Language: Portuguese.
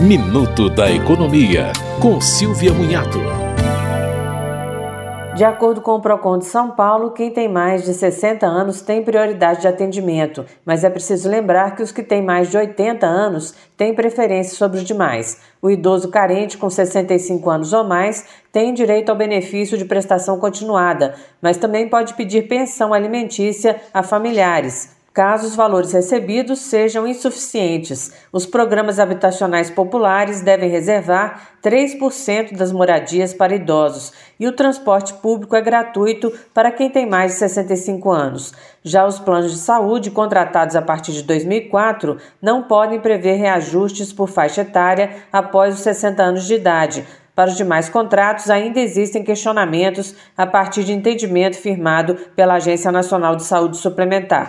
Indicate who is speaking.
Speaker 1: Minuto da Economia, com Silvia Munhato.
Speaker 2: De acordo com o Procon de São Paulo, quem tem mais de 60 anos tem prioridade de atendimento, mas é preciso lembrar que os que têm mais de 80 anos têm preferência sobre os demais. O idoso carente com 65 anos ou mais tem direito ao benefício de prestação continuada, mas também pode pedir pensão alimentícia a familiares caso os valores recebidos sejam insuficientes. Os programas habitacionais populares devem reservar 3% das moradias para idosos e o transporte público é gratuito para quem tem mais de 65 anos. Já os planos de saúde contratados a partir de 2004 não podem prever reajustes por faixa etária após os 60 anos de idade. Para os demais contratos, ainda existem questionamentos a partir de entendimento firmado pela Agência Nacional de Saúde Suplementar.